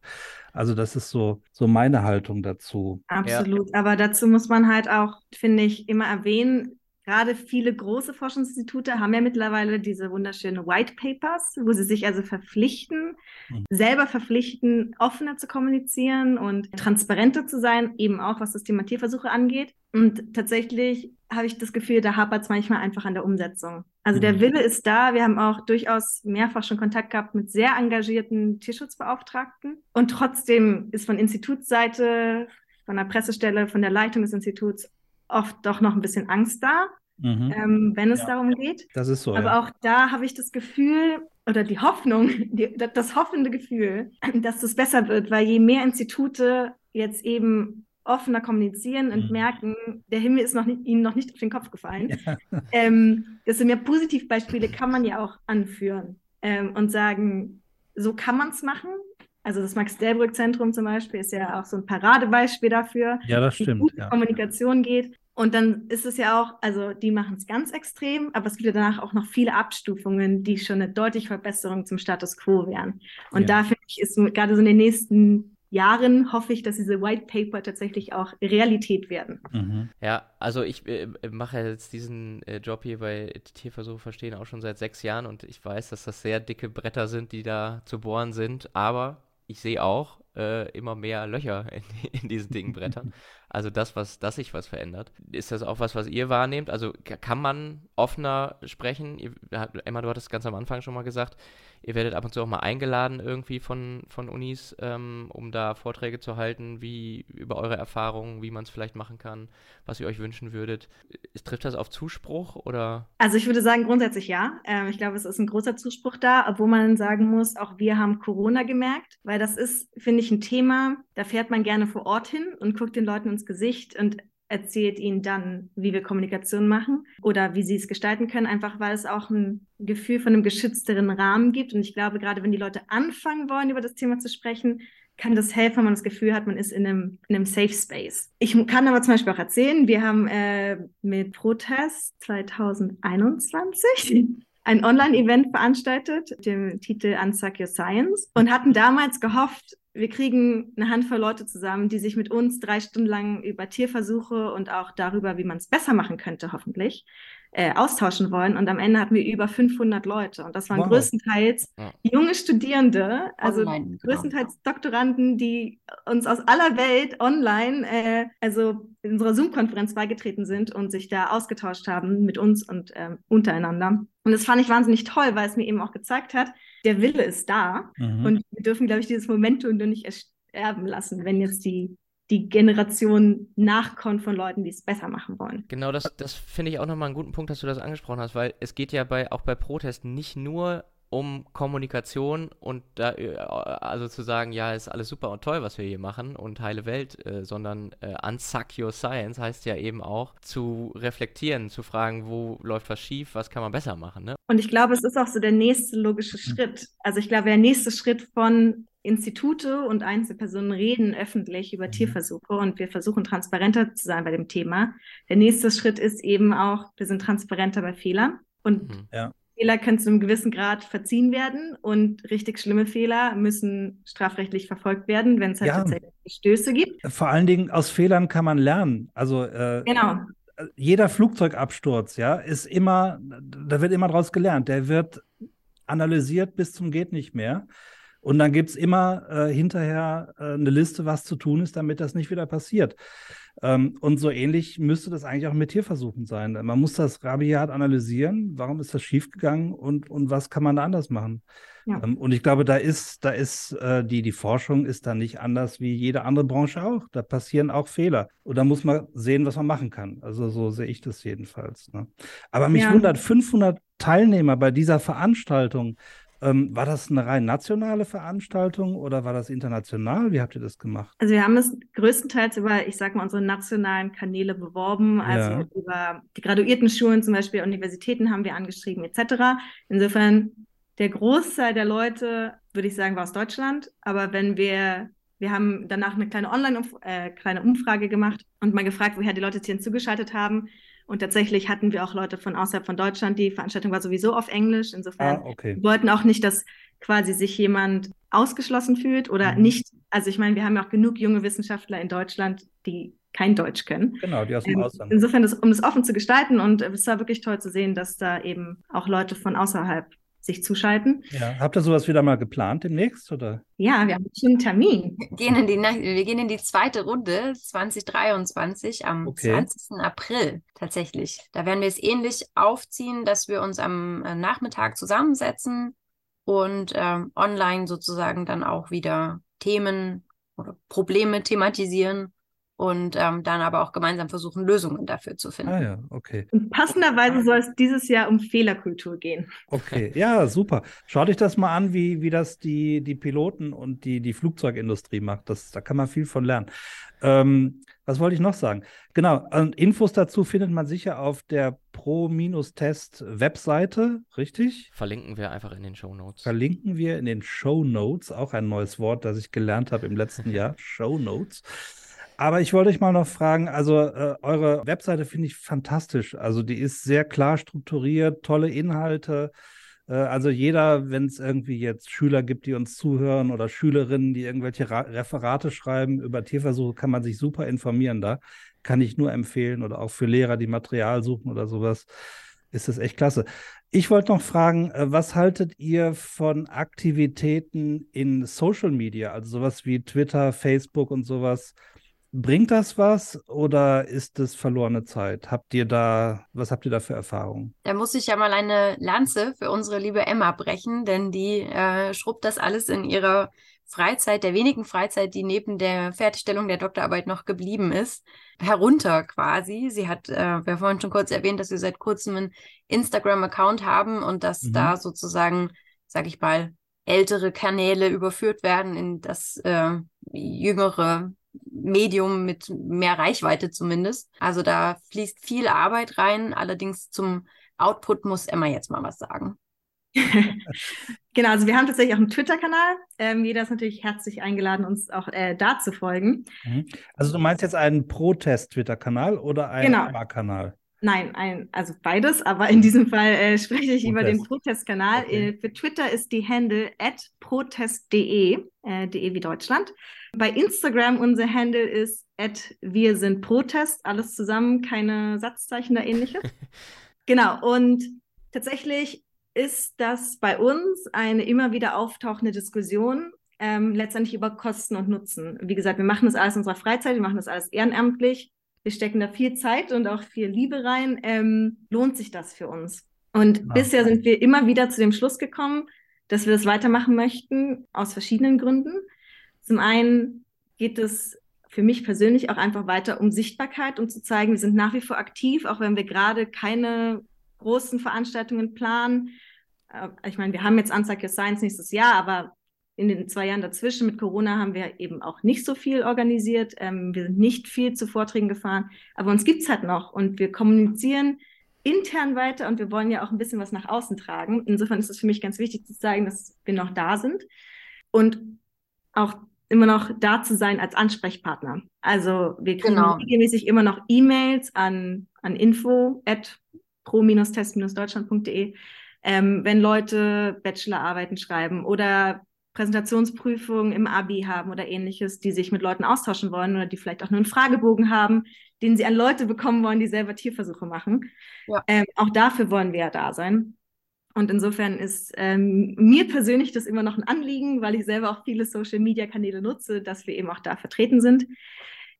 Also das ist so, so meine Haltung dazu. Absolut. Ja. Aber dazu muss man halt auch, finde ich, immer erwähnen, gerade viele große Forschungsinstitute haben ja mittlerweile diese wunderschönen White Papers, wo sie sich also verpflichten, mhm. selber verpflichten, offener zu kommunizieren und transparenter zu sein, eben auch was das Thema Tierversuche angeht. Und tatsächlich habe ich das Gefühl, da hapert es manchmal einfach an der Umsetzung. Also mhm. der Wille ist da. Wir haben auch durchaus mehrfach schon Kontakt gehabt mit sehr engagierten Tierschutzbeauftragten. Und trotzdem ist von Institutsseite, von der Pressestelle, von der Leitung des Instituts oft doch noch ein bisschen Angst da, mhm. ähm, wenn es ja. darum geht. Das ist so. Aber ja. auch da habe ich das Gefühl oder die Hoffnung, die, das hoffende Gefühl, dass es besser wird, weil je mehr Institute jetzt eben offener kommunizieren und mhm. merken, der Himmel ist noch nicht, ihnen noch nicht auf den Kopf gefallen. Ja. Ähm, desto mehr Positivbeispiele kann man ja auch anführen ähm, und sagen, so kann man es machen. Also das Max-Delbrück-Zentrum zum Beispiel ist ja auch so ein Paradebeispiel dafür, ja, das stimmt, wie gut ja. Kommunikation geht. Und dann ist es ja auch, also die machen es ganz extrem, aber es gibt ja danach auch noch viele Abstufungen, die schon eine deutliche Verbesserung zum Status quo wären. Und ja. da finde ich, ist gerade so in den nächsten Jahren hoffe ich, dass diese White Paper tatsächlich auch Realität werden. Mhm. Ja, also ich äh, mache jetzt diesen äh, Job hier bei Tierversuche verstehen auch schon seit sechs Jahren und ich weiß, dass das sehr dicke Bretter sind, die da zu bohren sind, aber ich sehe auch äh, immer mehr Löcher in, in diesen dicken Brettern. Also das, was, dass sich was verändert. Ist das auch was, was ihr wahrnehmt? Also kann man offener sprechen? Ihr, Emma, du hattest ganz am Anfang schon mal gesagt, ihr werdet ab und zu auch mal eingeladen irgendwie von, von Unis, ähm, um da Vorträge zu halten, wie über eure Erfahrungen, wie man es vielleicht machen kann, was ihr euch wünschen würdet. Trifft das auf Zuspruch oder? Also ich würde sagen grundsätzlich ja. Ähm, ich glaube, es ist ein großer Zuspruch da, obwohl man sagen muss, auch wir haben Corona gemerkt, weil das ist, finde ich, ein Thema, da fährt man gerne vor Ort hin und guckt den Leuten ins Gesicht und erzählt ihnen dann, wie wir Kommunikation machen oder wie sie es gestalten können, einfach weil es auch ein Gefühl von einem geschützteren Rahmen gibt. Und ich glaube, gerade wenn die Leute anfangen wollen, über das Thema zu sprechen, kann das helfen, wenn man das Gefühl hat, man ist in einem, in einem Safe Space. Ich kann aber zum Beispiel auch erzählen, wir haben äh, mit Protest 2021 ein Online-Event veranstaltet, mit dem Titel Unsuck Your Science und hatten damals gehofft, wir kriegen eine Handvoll Leute zusammen, die sich mit uns drei Stunden lang über Tierversuche und auch darüber, wie man es besser machen könnte, hoffentlich, äh, austauschen wollen. Und am Ende hatten wir über 500 Leute. Und das waren wow. größtenteils ja. junge Studierende, also online, genau. größtenteils genau. Doktoranden, die uns aus aller Welt online, äh, also in unserer Zoom-Konferenz beigetreten sind und sich da ausgetauscht haben mit uns und äh, untereinander. Und das fand ich wahnsinnig toll, weil es mir eben auch gezeigt hat, der Wille ist da. Mhm. Und wir dürfen, glaube ich, dieses Momentum nur nicht ersterben lassen, wenn jetzt die die Generation nachkommt von Leuten, die es besser machen wollen. Genau, das, das finde ich auch nochmal einen guten Punkt, dass du das angesprochen hast, weil es geht ja bei, auch bei Protesten nicht nur um Kommunikation und da äh, also zu sagen, ja, ist alles super und toll, was wir hier machen und heile Welt, äh, sondern äh, unsuck your science heißt ja eben auch zu reflektieren, zu fragen, wo läuft was schief, was kann man besser machen, ne? Und ich glaube, es ist auch so der nächste logische Schritt. Also ich glaube, der nächste Schritt von Institute und Einzelpersonen reden öffentlich über mhm. Tierversuche und wir versuchen transparenter zu sein bei dem Thema. Der nächste Schritt ist eben auch, wir sind transparenter bei Fehlern und mhm. ja. Fehler können zu einem gewissen Grad verziehen werden und richtig schlimme Fehler müssen strafrechtlich verfolgt werden, wenn es halt ja. tatsächlich Stöße gibt. Vor allen Dingen aus Fehlern kann man lernen. Also äh, genau. jeder Flugzeugabsturz, ja, ist immer, da wird immer draus gelernt. Der wird analysiert bis zum geht nicht mehr. Und dann gibt es immer äh, hinterher äh, eine Liste, was zu tun ist, damit das nicht wieder passiert. Ähm, und so ähnlich müsste das eigentlich auch mit Tierversuchen sein. Man muss das rabiat analysieren, warum ist das schiefgegangen und, und was kann man da anders machen. Ja. Ähm, und ich glaube, da ist, da ist äh, die, die Forschung ist da nicht anders wie jede andere Branche auch. Da passieren auch Fehler. Und da muss man sehen, was man machen kann. Also so sehe ich das jedenfalls. Ne? Aber mich ja. wundert, 500 Teilnehmer bei dieser Veranstaltung. Ähm, war das eine rein nationale Veranstaltung oder war das international? Wie habt ihr das gemacht? Also wir haben es größtenteils über, ich sag mal, unsere nationalen Kanäle beworben, also ja. über die Graduiertenschulen, zum Beispiel Universitäten haben wir angeschrieben etc. Insofern der Großteil der Leute, würde ich sagen, war aus Deutschland. Aber wenn wir, wir haben danach eine kleine Online äh, kleine Umfrage gemacht und mal gefragt, woher die Leute hier zugeschaltet haben. Und tatsächlich hatten wir auch Leute von außerhalb von Deutschland. Die Veranstaltung war sowieso auf Englisch. Insofern ah, okay. wollten auch nicht, dass quasi sich jemand ausgeschlossen fühlt oder mhm. nicht. Also ich meine, wir haben ja auch genug junge Wissenschaftler in Deutschland, die kein Deutsch können. Genau, die aus dem ähm, Ausland. Insofern, das, um es offen zu gestalten und es war wirklich toll zu sehen, dass da eben auch Leute von außerhalb sich zuschalten. Ja, habt ihr sowas wieder mal geplant demnächst oder? Ja, wir haben schon einen Termin. Wir gehen in die, wir gehen in die zweite Runde 2023 am okay. 20. April tatsächlich. Da werden wir es ähnlich aufziehen, dass wir uns am äh, Nachmittag zusammensetzen und ähm, online sozusagen dann auch wieder Themen oder Probleme thematisieren und ähm, dann aber auch gemeinsam versuchen, Lösungen dafür zu finden. Ah ja, okay. Und passenderweise soll es dieses Jahr um Fehlerkultur gehen. Okay, ja, super. Schaut euch das mal an, wie, wie das die, die Piloten und die, die Flugzeugindustrie macht. Das, da kann man viel von lernen. Ähm, was wollte ich noch sagen? Genau, und Infos dazu findet man sicher auf der Pro-Test-Webseite, richtig? Verlinken wir einfach in den Show Notes. Verlinken wir in den Show Notes, auch ein neues Wort, das ich gelernt habe im letzten Jahr, Show Notes. Aber ich wollte euch mal noch fragen, also äh, eure Webseite finde ich fantastisch. Also die ist sehr klar strukturiert, tolle Inhalte. Äh, also jeder, wenn es irgendwie jetzt Schüler gibt, die uns zuhören oder Schülerinnen, die irgendwelche Ra Referate schreiben über Tierversuche, kann man sich super informieren da. Kann ich nur empfehlen oder auch für Lehrer, die Material suchen oder sowas. Ist das echt klasse. Ich wollte noch fragen, äh, was haltet ihr von Aktivitäten in Social Media, also sowas wie Twitter, Facebook und sowas? Bringt das was oder ist es verlorene Zeit? Habt ihr da, was habt ihr da für Erfahrungen? Da muss ich ja mal eine Lanze für unsere liebe Emma brechen, denn die äh, schrubbt das alles in ihrer Freizeit, der wenigen Freizeit, die neben der Fertigstellung der Doktorarbeit noch geblieben ist, herunter quasi. Sie hat, äh, wir haben vorhin schon kurz erwähnt, dass wir seit kurzem einen Instagram-Account haben und dass mhm. da sozusagen, sag ich mal, ältere Kanäle überführt werden in das äh, jüngere Medium mit mehr Reichweite zumindest. Also da fließt viel Arbeit rein. Allerdings zum Output muss Emma jetzt mal was sagen. genau, also wir haben tatsächlich auch einen Twitter-Kanal. Ähm, jeder ist natürlich herzlich eingeladen, uns auch äh, da zu folgen. Mhm. Also du meinst jetzt einen Protest-Twitter-Kanal oder einen genau. kanal Nein, ein, also beides, aber in diesem Fall äh, spreche ich Protest. über den Protestkanal. Okay. Äh, für Twitter ist die Handle at protest.de, äh, de wie Deutschland. Bei Instagram unser Handle ist at wir sind Protest, alles zusammen, keine Satzzeichen oder ähnliches. genau, und tatsächlich ist das bei uns eine immer wieder auftauchende Diskussion, ähm, letztendlich über Kosten und Nutzen. Wie gesagt, wir machen das alles in unserer Freizeit, wir machen das alles ehrenamtlich wir stecken da viel Zeit und auch viel Liebe rein, ähm, lohnt sich das für uns. Und ja. bisher sind wir immer wieder zu dem Schluss gekommen, dass wir das weitermachen möchten, aus verschiedenen Gründen. Zum einen geht es für mich persönlich auch einfach weiter um Sichtbarkeit, um zu zeigen, wir sind nach wie vor aktiv, auch wenn wir gerade keine großen Veranstaltungen planen. Äh, ich meine, wir haben jetzt Anzeige Your Science nächstes Jahr, aber in den zwei Jahren dazwischen mit Corona haben wir eben auch nicht so viel organisiert. Ähm, wir sind nicht viel zu Vorträgen gefahren, aber uns gibt es halt noch und wir kommunizieren intern weiter und wir wollen ja auch ein bisschen was nach außen tragen. Insofern ist es für mich ganz wichtig zu zeigen, dass wir noch da sind und auch immer noch da zu sein als Ansprechpartner. Also wir kriegen genau. regelmäßig immer noch E-Mails an, an info at pro-test-deutschland.de, ähm, wenn Leute Bachelorarbeiten schreiben oder Präsentationsprüfungen im Abi haben oder ähnliches, die sich mit Leuten austauschen wollen oder die vielleicht auch nur einen Fragebogen haben, den sie an Leute bekommen wollen, die selber Tierversuche machen. Ja. Ähm, auch dafür wollen wir ja da sein. Und insofern ist ähm, mir persönlich das immer noch ein Anliegen, weil ich selber auch viele Social-Media-Kanäle nutze, dass wir eben auch da vertreten sind.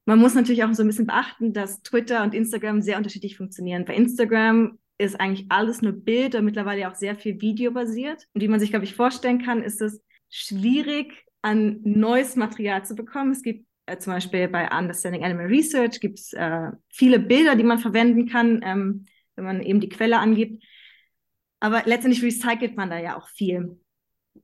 Man muss natürlich auch so ein bisschen beachten, dass Twitter und Instagram sehr unterschiedlich funktionieren. Bei Instagram ist eigentlich alles nur Bild und mittlerweile auch sehr viel Video basiert. Und wie man sich, glaube ich, vorstellen kann, ist es schwierig, an neues Material zu bekommen. Es gibt äh, zum Beispiel bei Understanding Animal Research gibt es äh, viele Bilder, die man verwenden kann, ähm, wenn man eben die Quelle angibt. Aber letztendlich recycelt man da ja auch viel.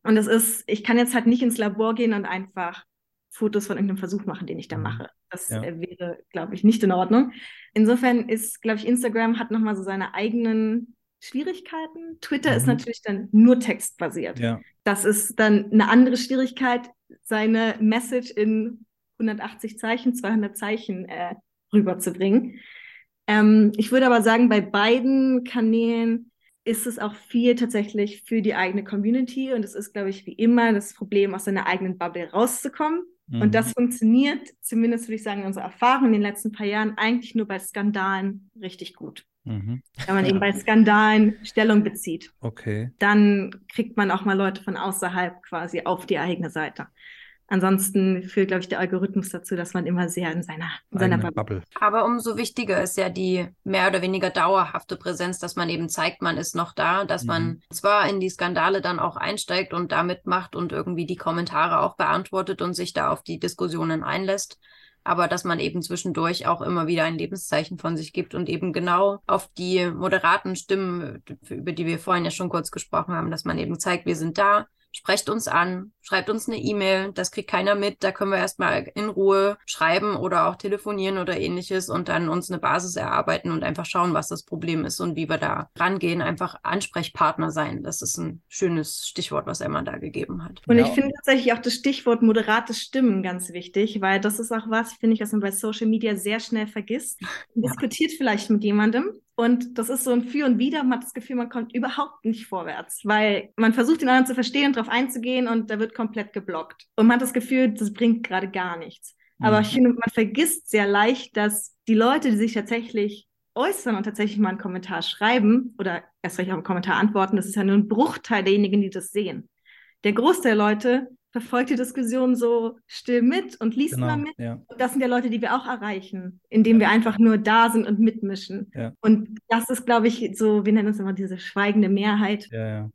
Und das ist, ich kann jetzt halt nicht ins Labor gehen und einfach Fotos von irgendeinem Versuch machen, den ich da mhm. mache. Das ja. äh, wäre, glaube ich, nicht in Ordnung. Insofern ist, glaube ich, Instagram hat nochmal so seine eigenen Schwierigkeiten. Twitter mhm. ist natürlich dann nur textbasiert. Ja. Das ist dann eine andere Schwierigkeit, seine Message in 180 Zeichen, 200 Zeichen äh, rüberzubringen. Ähm, ich würde aber sagen, bei beiden Kanälen ist es auch viel tatsächlich für die eigene Community und es ist, glaube ich, wie immer das Problem, aus seiner eigenen Bubble rauszukommen. Mhm. Und das funktioniert, zumindest würde ich sagen, in unserer Erfahrung in den letzten paar Jahren, eigentlich nur bei Skandalen richtig gut. Mhm. Wenn man eben bei Skandalen Stellung bezieht. Okay. Dann kriegt man auch mal Leute von außerhalb quasi auf die eigene Seite. Ansonsten führt, glaube ich, der Algorithmus dazu, dass man immer sehr in seiner, in seiner Bubble. Bubble. Aber umso wichtiger ist ja die mehr oder weniger dauerhafte Präsenz, dass man eben zeigt, man ist noch da, dass mhm. man zwar in die Skandale dann auch einsteigt und da mitmacht und irgendwie die Kommentare auch beantwortet und sich da auf die Diskussionen einlässt, aber dass man eben zwischendurch auch immer wieder ein Lebenszeichen von sich gibt und eben genau auf die moderaten Stimmen, über die wir vorhin ja schon kurz gesprochen haben, dass man eben zeigt, wir sind da, sprecht uns an, schreibt uns eine E-Mail, das kriegt keiner mit, da können wir erstmal in Ruhe schreiben oder auch telefonieren oder ähnliches und dann uns eine Basis erarbeiten und einfach schauen, was das Problem ist und wie wir da rangehen, einfach Ansprechpartner sein. Das ist ein schönes Stichwort, was Emma da gegeben hat. Und ich finde tatsächlich auch das Stichwort moderate Stimmen ganz wichtig, weil das ist auch was, finde ich, was man bei Social Media sehr schnell vergisst. Man ja. diskutiert vielleicht mit jemandem und das ist so ein Für und Wider. Man hat das Gefühl, man kommt überhaupt nicht vorwärts, weil man versucht, den anderen zu verstehen und darauf einzugehen und da wird komplett geblockt. Und man hat das Gefühl, das bringt gerade gar nichts. Mhm. Aber ich finde, man vergisst sehr leicht, dass die Leute, die sich tatsächlich äußern und tatsächlich mal einen Kommentar schreiben oder erst recht auch einen Kommentar antworten, das ist ja nur ein Bruchteil derjenigen, die das sehen. Der Großteil der Leute verfolgt die Diskussion so still mit und liest genau, mal mit. Ja. Das sind ja Leute, die wir auch erreichen, indem ja. wir einfach nur da sind und mitmischen. Ja. Und das ist, glaube ich, so, wir nennen es immer diese schweigende Mehrheit,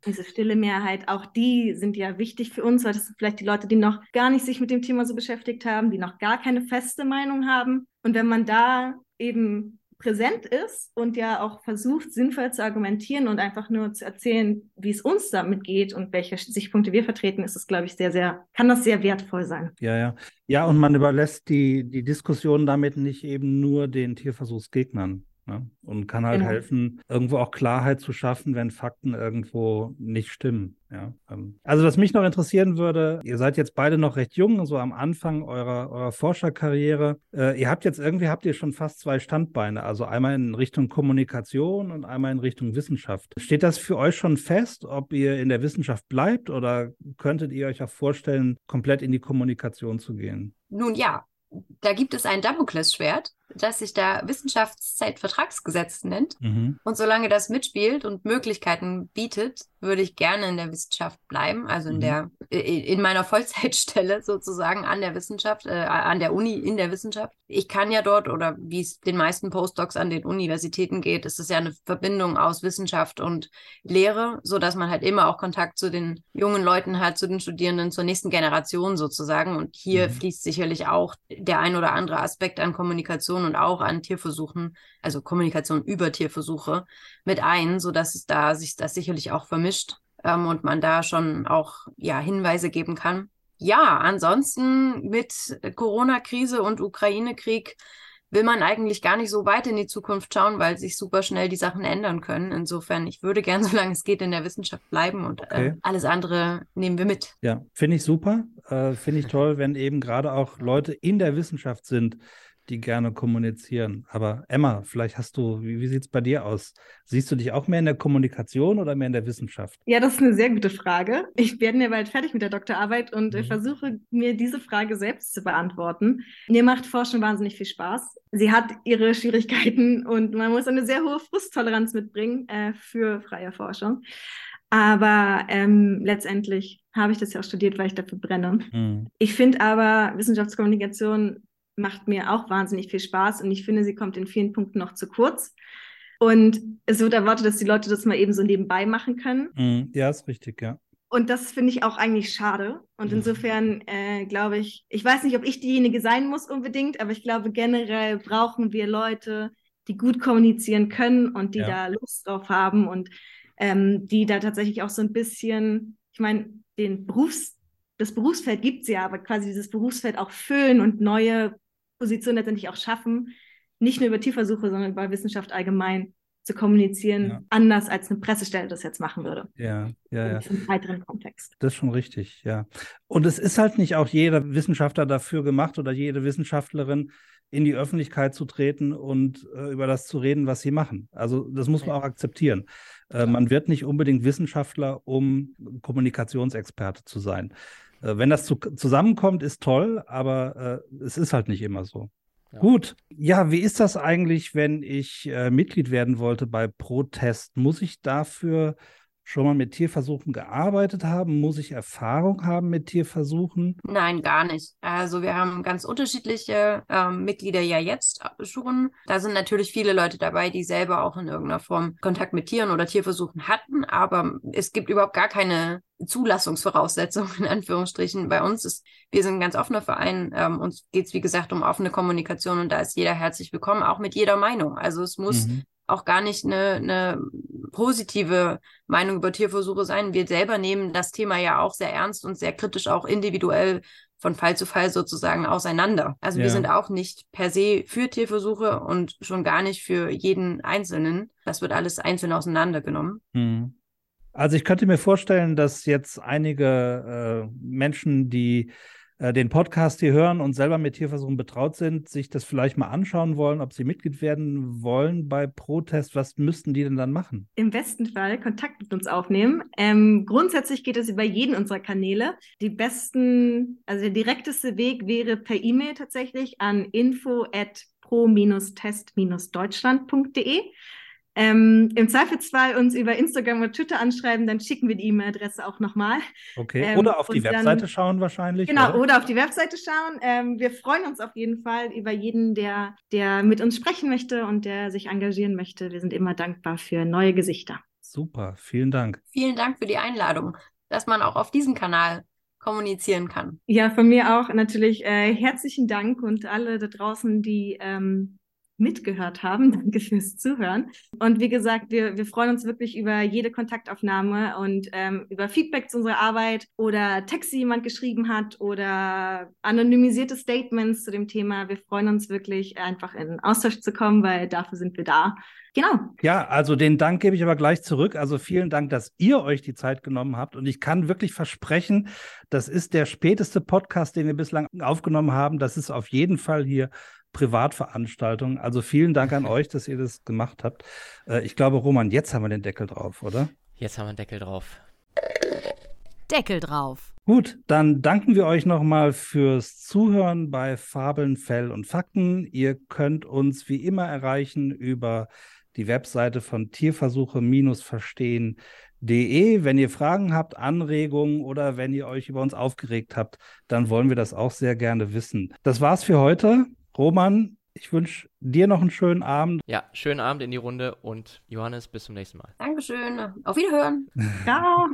diese stille Mehrheit. Auch die sind ja wichtig für uns, weil das sind vielleicht die Leute, die noch gar nicht sich mit dem Thema so beschäftigt haben, die noch gar keine feste Meinung haben. Und wenn man da eben präsent ist und ja auch versucht, sinnvoll zu argumentieren und einfach nur zu erzählen, wie es uns damit geht und welche Sichtpunkte wir vertreten, ist es, glaube ich, sehr, sehr, kann das sehr wertvoll sein. Ja, ja. Ja, und man überlässt die, die Diskussion damit nicht eben nur den Tierversuchsgegnern. Ne? Und kann halt genau. helfen, irgendwo auch Klarheit zu schaffen, wenn Fakten irgendwo nicht stimmen. Ja, ähm. also was mich noch interessieren würde, ihr seid jetzt beide noch recht jung, so am Anfang eurer, eurer Forscherkarriere. Äh, ihr habt jetzt irgendwie, habt ihr schon fast zwei Standbeine, also einmal in Richtung Kommunikation und einmal in Richtung Wissenschaft. Steht das für euch schon fest, ob ihr in der Wissenschaft bleibt oder könntet ihr euch auch vorstellen, komplett in die Kommunikation zu gehen? Nun ja, da gibt es ein Damoklesschwert, das sich da Wissenschaftszeitvertragsgesetz nennt. Mhm. Und solange das mitspielt und Möglichkeiten bietet, würde ich gerne in der Wissenschaft bleiben, also in mhm. der in meiner Vollzeitstelle sozusagen an der Wissenschaft, äh, an der Uni in der Wissenschaft. Ich kann ja dort oder wie es den meisten Postdocs an den Universitäten geht, ist es ja eine Verbindung aus Wissenschaft und Lehre, so dass man halt immer auch Kontakt zu den jungen Leuten hat, zu den Studierenden, zur nächsten Generation sozusagen. Und hier mhm. fließt sicherlich auch der ein oder andere Aspekt an Kommunikation und auch an Tierversuchen, also Kommunikation über Tierversuche mit ein, so dass es da sich das sicherlich auch vermischt ähm, und man da schon auch ja Hinweise geben kann. Ja, ansonsten mit Corona-Krise und Ukraine-Krieg will man eigentlich gar nicht so weit in die Zukunft schauen, weil sich super schnell die Sachen ändern können. Insofern, ich würde gern, solange es geht, in der Wissenschaft bleiben und äh, okay. äh, alles andere nehmen wir mit. Ja, finde ich super. Äh, finde ich toll, wenn eben gerade auch Leute in der Wissenschaft sind, die gerne kommunizieren. Aber Emma, vielleicht hast du, wie, wie sieht es bei dir aus? Siehst du dich auch mehr in der Kommunikation oder mehr in der Wissenschaft? Ja, das ist eine sehr gute Frage. Ich werde mir bald fertig mit der Doktorarbeit und mhm. versuche mir diese Frage selbst zu beantworten. Mir macht Forschung wahnsinnig viel Spaß. Sie hat ihre Schwierigkeiten und man muss eine sehr hohe Frusttoleranz mitbringen äh, für freie Forschung. Aber ähm, letztendlich habe ich das ja auch studiert, weil ich dafür brenne. Mhm. Ich finde aber Wissenschaftskommunikation macht mir auch wahnsinnig viel Spaß und ich finde, sie kommt in vielen Punkten noch zu kurz. Und es wird erwartet, dass die Leute das mal eben so nebenbei machen können. Mm, ja, ist richtig, ja. Und das finde ich auch eigentlich schade. Und mhm. insofern äh, glaube ich, ich weiß nicht, ob ich diejenige sein muss unbedingt, aber ich glaube, generell brauchen wir Leute, die gut kommunizieren können und die ja. da Lust drauf haben und ähm, die da tatsächlich auch so ein bisschen, ich meine, den Berufs, das Berufsfeld gibt es ja, aber quasi dieses Berufsfeld auch füllen und neue Position letztendlich auch schaffen, nicht nur über Tierversuche, sondern über Wissenschaft allgemein zu kommunizieren, ja. anders als eine Pressestelle das jetzt machen würde. Ja, ja, ja. Im weiteren Kontext. Das ist schon richtig, ja. Und es ist halt nicht auch jeder Wissenschaftler dafür gemacht oder jede Wissenschaftlerin, in die Öffentlichkeit zu treten und äh, über das zu reden, was sie machen. Also das muss man auch akzeptieren. Äh, man wird nicht unbedingt Wissenschaftler, um Kommunikationsexperte zu sein. Äh, wenn das zu, zusammenkommt, ist toll, aber äh, es ist halt nicht immer so. Ja. Gut, ja, wie ist das eigentlich, wenn ich äh, Mitglied werden wollte bei Protest? Muss ich dafür schon mal mit Tierversuchen gearbeitet haben? Muss ich Erfahrung haben mit Tierversuchen? Nein, gar nicht. Also wir haben ganz unterschiedliche ähm, Mitglieder ja jetzt schon. Da sind natürlich viele Leute dabei, die selber auch in irgendeiner Form Kontakt mit Tieren oder Tierversuchen hatten, aber es gibt überhaupt gar keine Zulassungsvoraussetzungen in Anführungsstrichen. Bei uns ist, wir sind ein ganz offener Verein. Ähm, uns geht es, wie gesagt, um offene Kommunikation und da ist jeder herzlich willkommen, auch mit jeder Meinung. Also es muss mhm auch gar nicht eine, eine positive Meinung über Tierversuche sein. Wir selber nehmen das Thema ja auch sehr ernst und sehr kritisch auch individuell von Fall zu Fall sozusagen auseinander. Also ja. wir sind auch nicht per se für Tierversuche und schon gar nicht für jeden Einzelnen. Das wird alles einzeln auseinandergenommen. Hm. Also ich könnte mir vorstellen, dass jetzt einige äh, Menschen, die äh, den Podcast hier hören und selber mit Tierversuchen betraut sind, sich das vielleicht mal anschauen wollen, ob sie Mitglied werden wollen bei Protest, was müssten die denn dann machen? Im besten Fall Kontakt mit uns aufnehmen. Ähm, grundsätzlich geht es über jeden unserer Kanäle. Die besten, also der direkteste Weg wäre per E-Mail tatsächlich an info at pro-test-deutschland.de. Ähm, Im Zweifelsfall uns über Instagram oder Twitter anschreiben, dann schicken wir die E-Mail-Adresse auch nochmal. Okay, ähm, oder auf die Webseite dann, schauen wahrscheinlich. Genau, oder, oder auf die Webseite schauen. Ähm, wir freuen uns auf jeden Fall über jeden, der, der mit uns sprechen möchte und der sich engagieren möchte. Wir sind immer dankbar für neue Gesichter. Super, vielen Dank. Vielen Dank für die Einladung, dass man auch auf diesem Kanal kommunizieren kann. Ja, von mir auch natürlich äh, herzlichen Dank und alle da draußen, die ähm, mitgehört haben. Danke fürs Zuhören. Und wie gesagt, wir, wir freuen uns wirklich über jede Kontaktaufnahme und ähm, über Feedback zu unserer Arbeit oder Texte, die jemand geschrieben hat oder anonymisierte Statements zu dem Thema. Wir freuen uns wirklich einfach in Austausch zu kommen, weil dafür sind wir da. Genau. Ja, also den Dank gebe ich aber gleich zurück. Also vielen Dank, dass ihr euch die Zeit genommen habt. Und ich kann wirklich versprechen, das ist der späteste Podcast, den wir bislang aufgenommen haben. Das ist auf jeden Fall hier Privatveranstaltung. Also vielen Dank an euch, dass ihr das gemacht habt. Äh, ich glaube, Roman, jetzt haben wir den Deckel drauf, oder? Jetzt haben wir den Deckel drauf. Deckel drauf. Gut, dann danken wir euch nochmal fürs Zuhören bei Fabeln, Fell und Fakten. Ihr könnt uns wie immer erreichen über die Webseite von Tierversuche-verstehen.de. Wenn ihr Fragen habt, Anregungen oder wenn ihr euch über uns aufgeregt habt, dann wollen wir das auch sehr gerne wissen. Das war's für heute. Roman, ich wünsche dir noch einen schönen Abend. Ja, schönen Abend in die Runde und Johannes, bis zum nächsten Mal. Dankeschön. Auf Wiederhören. Ciao.